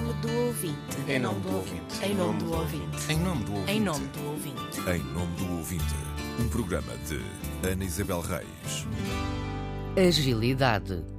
nome do ouvinte. Em nome do ouvinte. Em nome do ouvinte. Em nome do ouvinte. Em nome do ouvinte. Em nome do ouvinte, um programa de Ana Isabel Reis. Agilidade.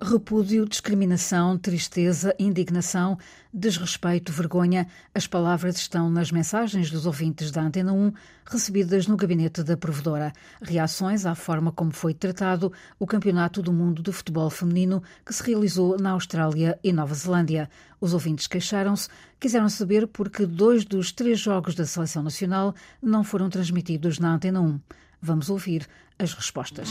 Repúdio, discriminação, tristeza, indignação, desrespeito, vergonha. As palavras estão nas mensagens dos ouvintes da Antena 1 recebidas no gabinete da provedora. Reações à forma como foi tratado o Campeonato do Mundo de Futebol Feminino que se realizou na Austrália e Nova Zelândia. Os ouvintes queixaram-se, quiseram saber porque dois dos três jogos da Seleção Nacional não foram transmitidos na Antena 1. Vamos ouvir as respostas.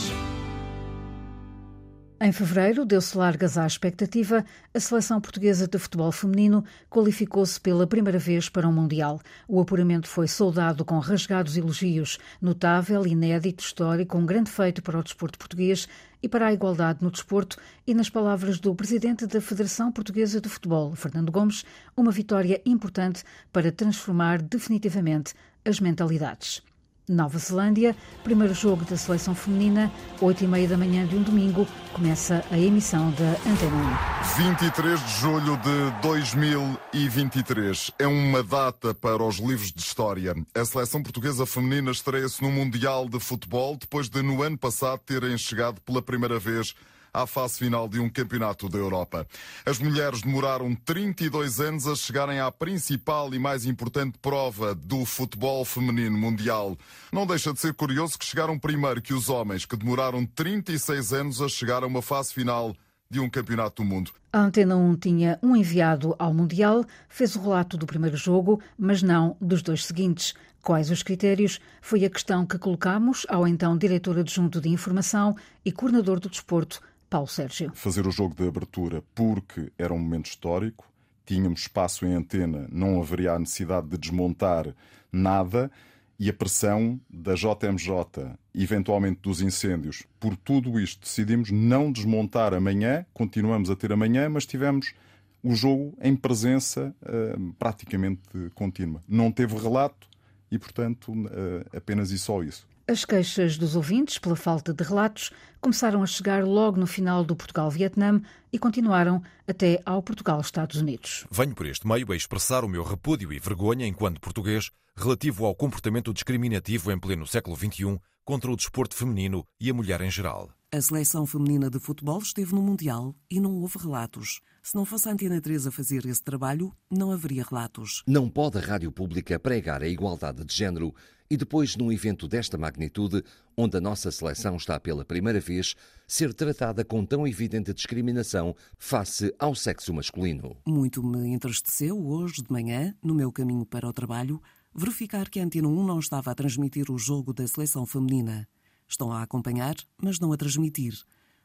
Em fevereiro, deu-se largas à expectativa, a seleção portuguesa de futebol feminino qualificou-se pela primeira vez para um Mundial. O apuramento foi soldado com rasgados elogios, notável, inédito, histórico, um grande feito para o desporto português e para a igualdade no desporto, e, nas palavras do presidente da Federação Portuguesa de Futebol, Fernando Gomes, uma vitória importante para transformar definitivamente as mentalidades. Nova Zelândia, primeiro jogo da seleção feminina, 8 e meia da manhã de um domingo, começa a emissão da Antena 23 de julho de 2023 é uma data para os livros de história. A seleção portuguesa feminina estreia-se no Mundial de Futebol depois de, no ano passado, terem chegado pela primeira vez à fase final de um campeonato da Europa. As mulheres demoraram 32 anos a chegarem à principal e mais importante prova do futebol feminino mundial. Não deixa de ser curioso que chegaram primeiro que os homens, que demoraram 36 anos a chegar a uma fase final de um campeonato do mundo. A Antena 1 tinha um enviado ao Mundial, fez o relato do primeiro jogo, mas não dos dois seguintes. Quais os critérios? Foi a questão que colocamos ao então diretor adjunto de informação e coordenador do desporto, Paulo Sérgio. Fazer o jogo de abertura porque era um momento histórico, tínhamos espaço em antena, não haveria a necessidade de desmontar nada e a pressão da JMJ, eventualmente dos incêndios. Por tudo isto, decidimos não desmontar amanhã, continuamos a ter amanhã, mas tivemos o jogo em presença uh, praticamente contínua. Não teve relato e, portanto, uh, apenas e só isso. As queixas dos ouvintes pela falta de relatos começaram a chegar logo no final do Portugal-Vietnã e continuaram até ao Portugal-Estados Unidos. Venho por este meio a expressar o meu repúdio e vergonha enquanto português relativo ao comportamento discriminativo em pleno século XXI contra o desporto feminino e a mulher em geral. A seleção feminina de futebol esteve no Mundial e não houve relatos. Se não fosse a Antena 3 a fazer esse trabalho, não haveria relatos. Não pode a rádio pública pregar a igualdade de género e depois, num evento desta magnitude, onde a nossa seleção está pela primeira vez, ser tratada com tão evidente discriminação face ao sexo masculino. Muito me entristeceu hoje de manhã, no meu caminho para o trabalho, verificar que a Antena 1 não estava a transmitir o jogo da seleção feminina. Estão a acompanhar, mas não a transmitir.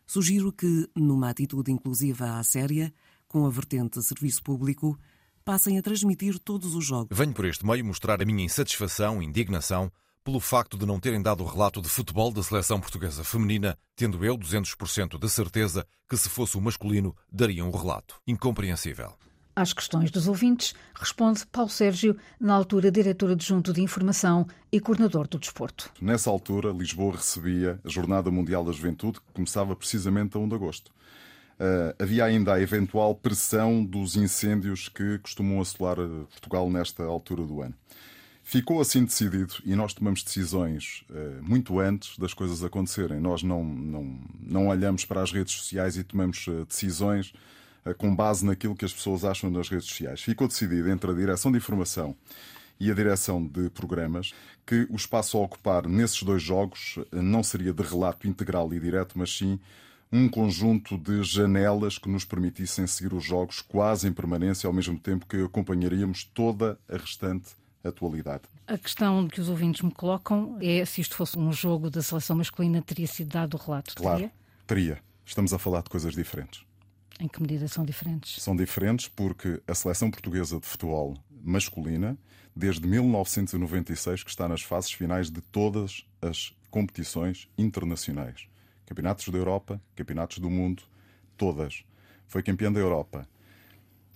Sugiro que, numa atitude inclusiva à séria, com a vertente serviço público, passem a transmitir todos os jogos. Venho por este meio mostrar a minha insatisfação e indignação pelo facto de não terem dado o relato de futebol da seleção portuguesa feminina, tendo eu 200% de certeza que se fosse o masculino dariam um o relato. Incompreensível. Às questões dos ouvintes, responde Paulo Sérgio, na altura diretor adjunto de informação e coordenador do desporto. Nessa altura, Lisboa recebia a Jornada Mundial da Juventude, que começava precisamente a 1 de agosto. Uh, havia ainda a eventual pressão dos incêndios que costumam assolar eh, Portugal nesta altura do ano. Ficou assim decidido e nós tomamos decisões uh, muito antes das coisas acontecerem. Nós não, não, não olhamos para as redes sociais e tomamos uh, decisões com base naquilo que as pessoas acham nas redes sociais. Ficou decidido entre a direção de informação e a direção de programas que o espaço a ocupar nesses dois jogos não seria de relato integral e direto, mas sim um conjunto de janelas que nos permitissem seguir os jogos quase em permanência, ao mesmo tempo que acompanharíamos toda a restante atualidade. A questão que os ouvintes me colocam é se isto fosse um jogo da seleção masculina, teria sido dado o relato? Claro, teria. teria. Estamos a falar de coisas diferentes. Em que medida são diferentes? São diferentes porque a seleção portuguesa de futebol masculina, desde 1996, que está nas fases finais de todas as competições internacionais campeonatos da Europa, campeonatos do mundo, todas. Foi campeã da Europa.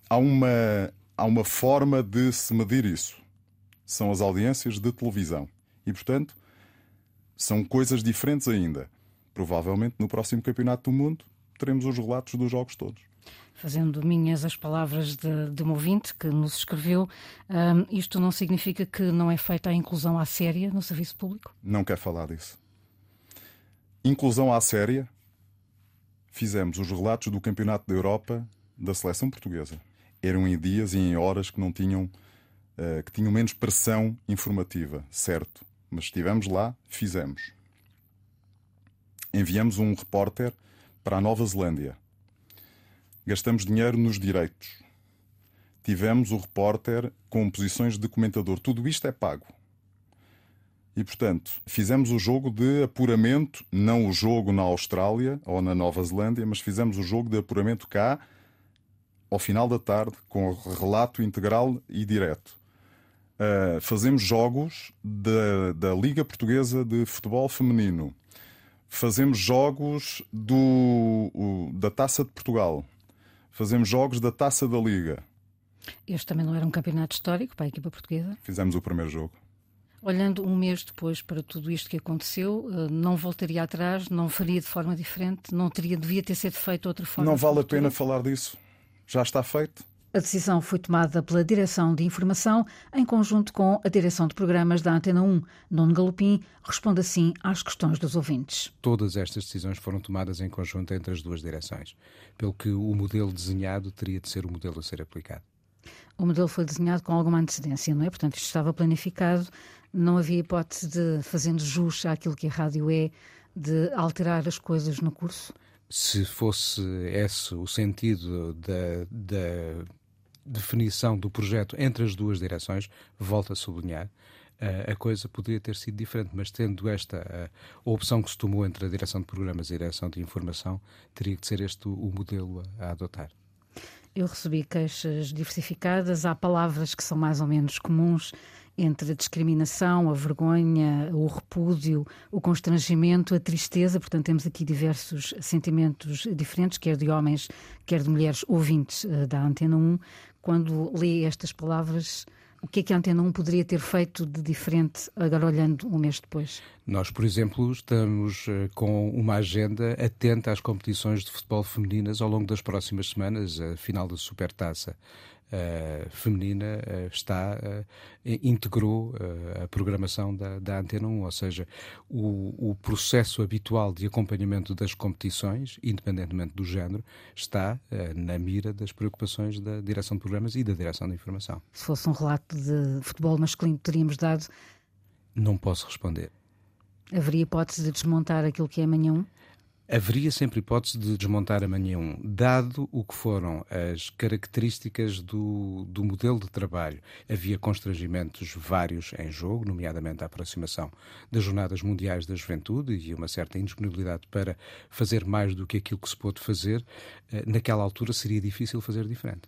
Há uma, há uma forma de se medir isso. São as audiências de televisão. E, portanto, são coisas diferentes ainda. Provavelmente no próximo campeonato do mundo teremos os relatos dos jogos todos. fazendo minhas as palavras de, de um ouvinte que nos escreveu, um, isto não significa que não é feita a inclusão à séria no serviço público? Não quer falar disso. Inclusão à séria, fizemos os relatos do Campeonato da Europa da seleção portuguesa. Eram em dias e em horas que não tinham, uh, que tinham menos pressão informativa, certo. Mas estivemos lá, fizemos. Enviamos um repórter para a Nova Zelândia Gastamos dinheiro nos direitos. Tivemos o repórter com posições de comentador. Tudo isto é pago. E, portanto, fizemos o jogo de apuramento, não o jogo na Austrália ou na Nova Zelândia, mas fizemos o jogo de apuramento cá, ao final da tarde, com relato integral e direto. Uh, fazemos jogos da, da Liga Portuguesa de Futebol Feminino. Fazemos jogos do, o, da Taça de Portugal fazemos jogos da Taça da Liga. Este também não era um campeonato histórico para a equipa portuguesa? Fizemos o primeiro jogo. Olhando um mês depois para tudo isto que aconteceu, eh, não voltaria atrás, não faria de forma diferente, não teria, devia ter sido feito de outra forma? Não vale a pena falar disso. Já está feito. A decisão foi tomada pela Direção de Informação em conjunto com a Direção de Programas da Antena 1. Nuno Galopim responde assim às questões dos ouvintes. Todas estas decisões foram tomadas em conjunto entre as duas direções, pelo que o modelo desenhado teria de ser o modelo a ser aplicado. O modelo foi desenhado com alguma antecedência, não é? Portanto, isto estava planificado, não havia hipótese de, fazendo jus àquilo que a rádio é, de alterar as coisas no curso? Se fosse esse o sentido da, da definição do projeto entre as duas direções, volto a sublinhar, a coisa poderia ter sido diferente, mas tendo esta a, opção que se tomou entre a direção de programas e a direção de informação, teria que ser este o modelo a, a adotar. Eu recebi queixas diversificadas, há palavras que são mais ou menos comuns entre a discriminação, a vergonha, o repúdio, o constrangimento, a tristeza. Portanto, temos aqui diversos sentimentos diferentes, quer de homens, quer de mulheres ouvintes uh, da Antena 1 quando lê estas palavras, o que é que a Antena 1 poderia ter feito de diferente agora olhando um mês depois? Nós, por exemplo, estamos eh, com uma agenda atenta às competições de futebol femininas ao longo das próximas semanas, a final da Supertaça uh, feminina uh, está, uh, integrou a programação da, da Antena 1, ou seja, o, o, processo habitual de acompanhamento das competições, independentemente do género, está na mira das preocupações da direção de programas e da direção de informação. Se fosse um relato de futebol masculino, teríamos dado? Não posso responder. Haveria hipótese de desmontar aquilo que é amanhã 1? Haveria sempre hipótese de desmontar amanhã um, dado o que foram as características do, do modelo de trabalho. Havia constrangimentos vários em jogo, nomeadamente a aproximação das Jornadas Mundiais da Juventude e uma certa indisponibilidade para fazer mais do que aquilo que se pôde fazer. Eh, naquela altura seria difícil fazer diferente.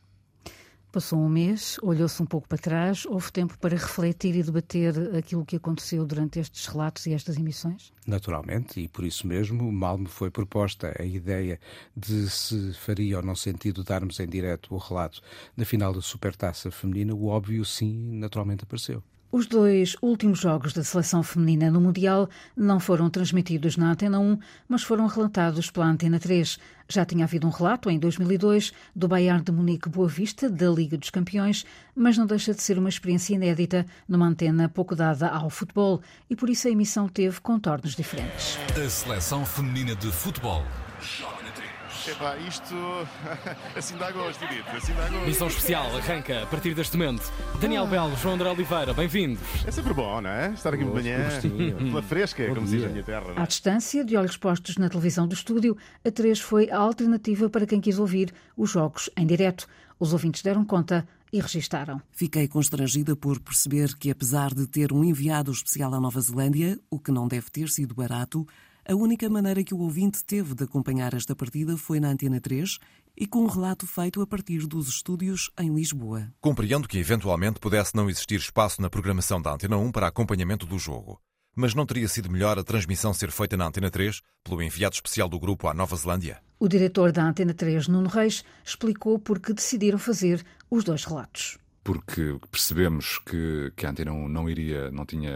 Passou um mês, olhou-se um pouco para trás, houve tempo para refletir e debater aquilo que aconteceu durante estes relatos e estas emissões? Naturalmente, e por isso mesmo mal me foi proposta a ideia de se faria ou não sentido darmos em direto o relato da final da Supertaça Feminina, o óbvio sim, naturalmente apareceu. Os dois últimos jogos da seleção feminina no Mundial não foram transmitidos na Antena 1, mas foram relatados pela Antena 3. Já tinha havido um relato, em 2002, do Bayern de Munique Boa Vista, da Liga dos Campeões, mas não deixa de ser uma experiência inédita numa antena pouco dada ao futebol e por isso a emissão teve contornos diferentes. A seleção feminina de futebol Epá, isto assim dá gosto, Edith, assim dá gosto. Missão especial arranca a partir deste momento. Daniel ah. Belo, João André Oliveira, bem-vindos. É sempre bom, não é? Estar aqui de manhã, pela fresca, como se diz na minha terra. É? À distância, de olhos postos na televisão do estúdio, a 3 foi a alternativa para quem quis ouvir os jogos em direto. Os ouvintes deram conta e registaram. Fiquei constrangida por perceber que, apesar de ter um enviado especial à Nova Zelândia, o que não deve ter sido barato, a única maneira que o ouvinte teve de acompanhar esta partida foi na Antena 3 e com um relato feito a partir dos estúdios em Lisboa. Compreendo que eventualmente pudesse não existir espaço na programação da Antena 1 para acompanhamento do jogo. Mas não teria sido melhor a transmissão ser feita na Antena 3 pelo enviado especial do grupo à Nova Zelândia? O diretor da Antena 3, Nuno Reis, explicou por que decidiram fazer os dois relatos porque percebemos que, que a Antena 1 não iria, não tinha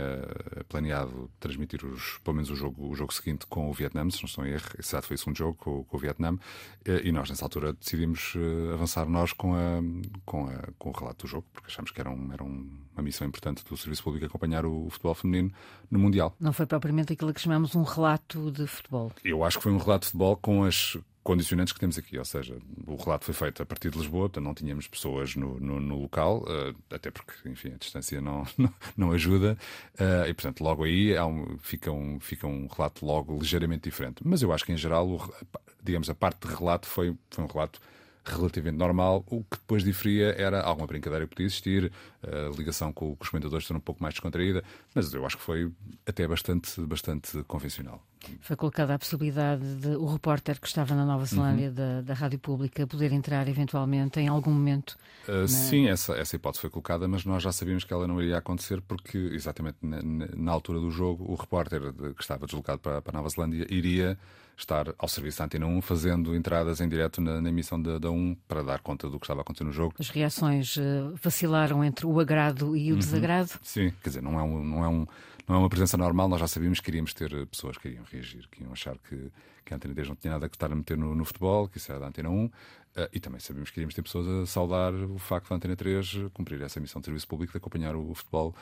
planeado transmitir os, pelo menos o jogo, o jogo seguinte com o Vietnã, se não estou em erro, esse foi o segundo jogo com, com, o Vietnã, e nós nessa altura decidimos avançar nós com, a, com, a, com o relato do jogo, porque achamos que era, um, era uma missão importante do Serviço Público acompanhar o futebol feminino no Mundial. Não foi propriamente aquilo que chamamos um relato de futebol. Eu acho que foi um relato de futebol com as condicionantes que temos aqui, ou seja, o relato foi feito a partir de Lisboa, portanto não tínhamos pessoas no, no, no local, uh, até porque, enfim, a distância não, não, ajuda, uh, e portanto logo aí um, fica, um, fica um relato logo ligeiramente diferente. Mas eu acho que em geral, o, digamos, a parte de relato foi, foi um relato relativamente normal. O que depois diferia era alguma brincadeira que podia existir, a ligação com, os comentadores ser um pouco mais descontraída, mas eu acho que foi até bastante, bastante convencional. Foi colocada a possibilidade de o repórter que estava na Nova Zelândia uhum. da, da Rádio Pública poder entrar eventualmente em algum momento? Uh, na... Sim, essa, essa hipótese foi colocada, mas nós já sabíamos que ela não iria acontecer porque, exatamente na, na altura do jogo, o repórter de, que estava deslocado para, para a Nova Zelândia iria estar ao serviço da Antena 1, fazendo entradas em direto na, na emissão da, da 1 para dar conta do que estava a acontecer no jogo. As reações uh, vacilaram entre o agrado e o uhum. desagrado? Sim, quer dizer, não é, um, não, é um, não é uma presença normal, nós já sabíamos que iríamos ter eh, pessoas que iriam reagir, que iam achar que, que a Antena 3 não tinha nada a estar a meter no, no futebol, que isso era da Antena 1, uh, eh, e também sabíamos que iríamos ter pessoas a saudar o facto da Antena 3 cumprir essa missão de serviço público de acompanhar o, o futebol,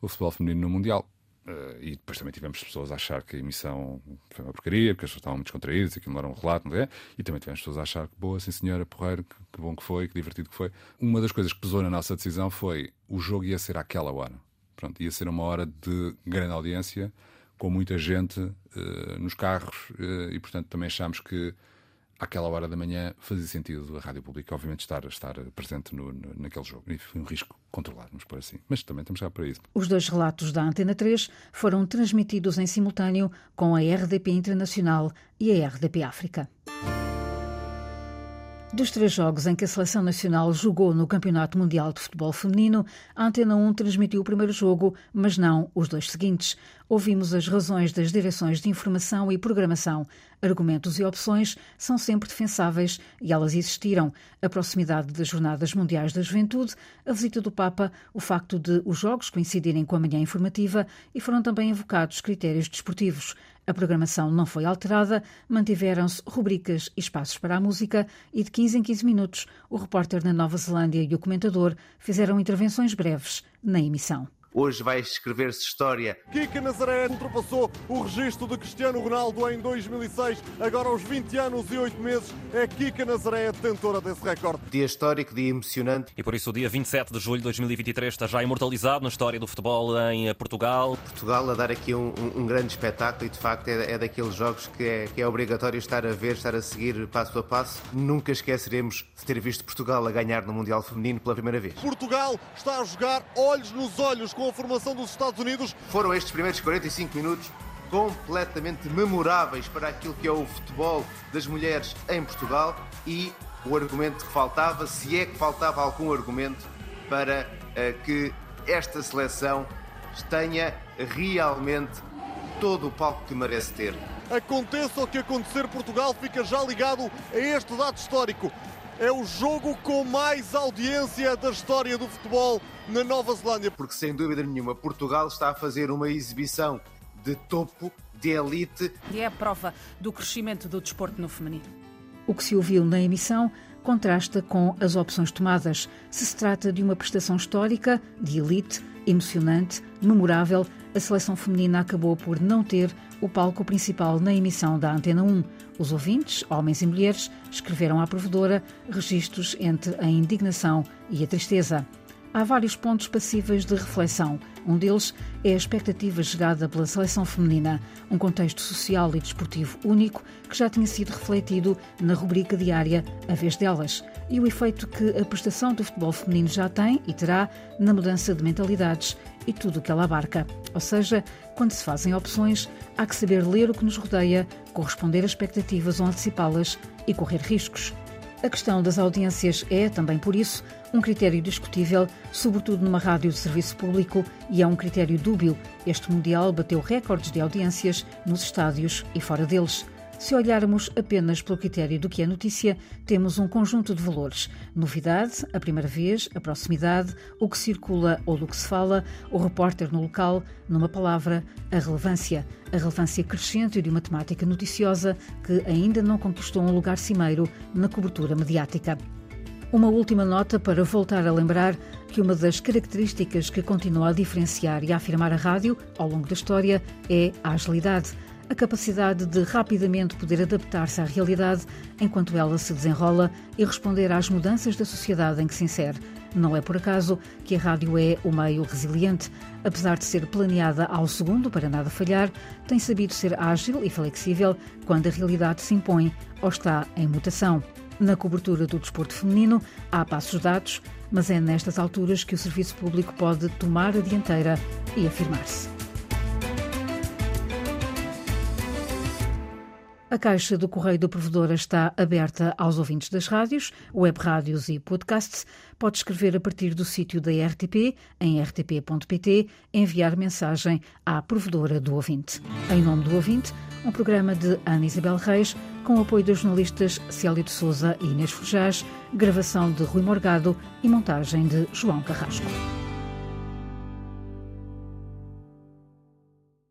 o futebol feminino no Mundial. Uh, e depois também tivemos pessoas a achar que a emissão foi uma porcaria, porque as pessoas estavam muito descontraídas, aquilo não era um relato, não é? E também tivemos pessoas a achar que boa, sim senhora, porreiro, que, que, bom que foi, que divertido que foi. Uma das coisas que pesou na nossa decisão foi o jogo ia ser àquela hora. Pronto, ia ser uma hora de grande audiência, com muita gente uh, nos carros, uh, e portanto também achámos que àquela hora da manhã fazia sentido a Rádio Pública, obviamente, estar, estar presente no, no, naquele jogo. E foi um risco controlado, vamos por assim. Mas também estamos já para isso. Os dois relatos da Antena 3 foram transmitidos em simultâneo com a RDP Internacional e a RDP África. Dos três jogos em que a seleção nacional jogou no Campeonato Mundial de Futebol Feminino, a Antena 1 transmitiu o primeiro jogo, mas não os dois seguintes. Ouvimos as razões das direções de informação e programação. Argumentos e opções são sempre defensáveis e elas existiram. A proximidade das Jornadas Mundiais da Juventude, a visita do Papa, o facto de os jogos coincidirem com a manhã informativa e foram também invocados critérios desportivos. A programação não foi alterada, mantiveram-se rubricas e espaços para a música e de 15 em 15 minutos o repórter na Nova Zelândia e o comentador fizeram intervenções breves na emissão. Hoje vai escrever-se história. Kika Nazaré ultrapassou o registro de Cristiano Ronaldo em 2006. Agora, aos 20 anos e 8 meses, é Kika Nazaré a detentora desse recorde. Dia histórico, dia emocionante. E por isso, o dia 27 de julho de 2023 está já imortalizado na história do futebol em Portugal. Portugal a dar aqui um, um, um grande espetáculo e, de facto, é, é daqueles jogos que é, que é obrigatório estar a ver, estar a seguir passo a passo. Nunca esqueceremos de ter visto Portugal a ganhar no Mundial Feminino pela primeira vez. Portugal está a jogar olhos nos olhos com a formação dos Estados Unidos. Foram estes primeiros 45 minutos completamente memoráveis para aquilo que é o futebol das mulheres em Portugal e o argumento que faltava, se é que faltava algum argumento para uh, que esta seleção tenha realmente todo o palco que merece ter. Aconteça o que acontecer, Portugal fica já ligado a este dado histórico é o jogo com mais audiência da história do futebol na Nova Zelândia. Porque sem dúvida nenhuma, Portugal está a fazer uma exibição de topo, de elite. E é a prova do crescimento do desporto no feminino. O que se ouviu na emissão contrasta com as opções tomadas. Se se trata de uma prestação histórica, de elite, emocionante, memorável, a seleção feminina acabou por não ter o palco principal na emissão da Antena 1. Os ouvintes, homens e mulheres, escreveram à provedora registros entre a indignação e a tristeza. Há vários pontos passíveis de reflexão. Um deles é a expectativa gerada pela seleção feminina, um contexto social e desportivo único que já tinha sido refletido na rubrica diária A Vez Delas, e o efeito que a prestação do futebol feminino já tem e terá na mudança de mentalidades e tudo o que ela abarca. Ou seja, quando se fazem opções, há que saber ler o que nos rodeia, corresponder a expectativas ou antecipá-las e correr riscos. A questão das audiências é, também por isso, um critério discutível, sobretudo numa rádio de serviço público, e é um critério dúbio. Este Mundial bateu recordes de audiências nos estádios e fora deles. Se olharmos apenas pelo critério do que é notícia, temos um conjunto de valores: novidade, a primeira vez, a proximidade, o que circula ou do que se fala, o repórter no local, numa palavra, a relevância. A relevância crescente de uma temática noticiosa que ainda não conquistou um lugar cimeiro na cobertura mediática. Uma última nota para voltar a lembrar que uma das características que continua a diferenciar e a afirmar a rádio ao longo da história é a agilidade a capacidade de rapidamente poder adaptar-se à realidade enquanto ela se desenrola e responder às mudanças da sociedade em que se insere. Não é por acaso que a rádio é o meio resiliente. Apesar de ser planeada ao segundo para nada falhar, tem sabido ser ágil e flexível quando a realidade se impõe ou está em mutação. Na cobertura do desporto feminino, há passos dados, mas é nestas alturas que o serviço público pode tomar a dianteira e afirmar-se. A caixa do Correio do Provedor está aberta aos ouvintes das rádios, web rádios e podcasts. Pode escrever a partir do sítio da RTP, em rtp.pt, enviar mensagem à provedora do ouvinte. Em nome do ouvinte, um programa de Ana Isabel Reis, com o apoio dos jornalistas Célio de Souza e Inês Forjás, gravação de Rui Morgado e montagem de João Carrasco.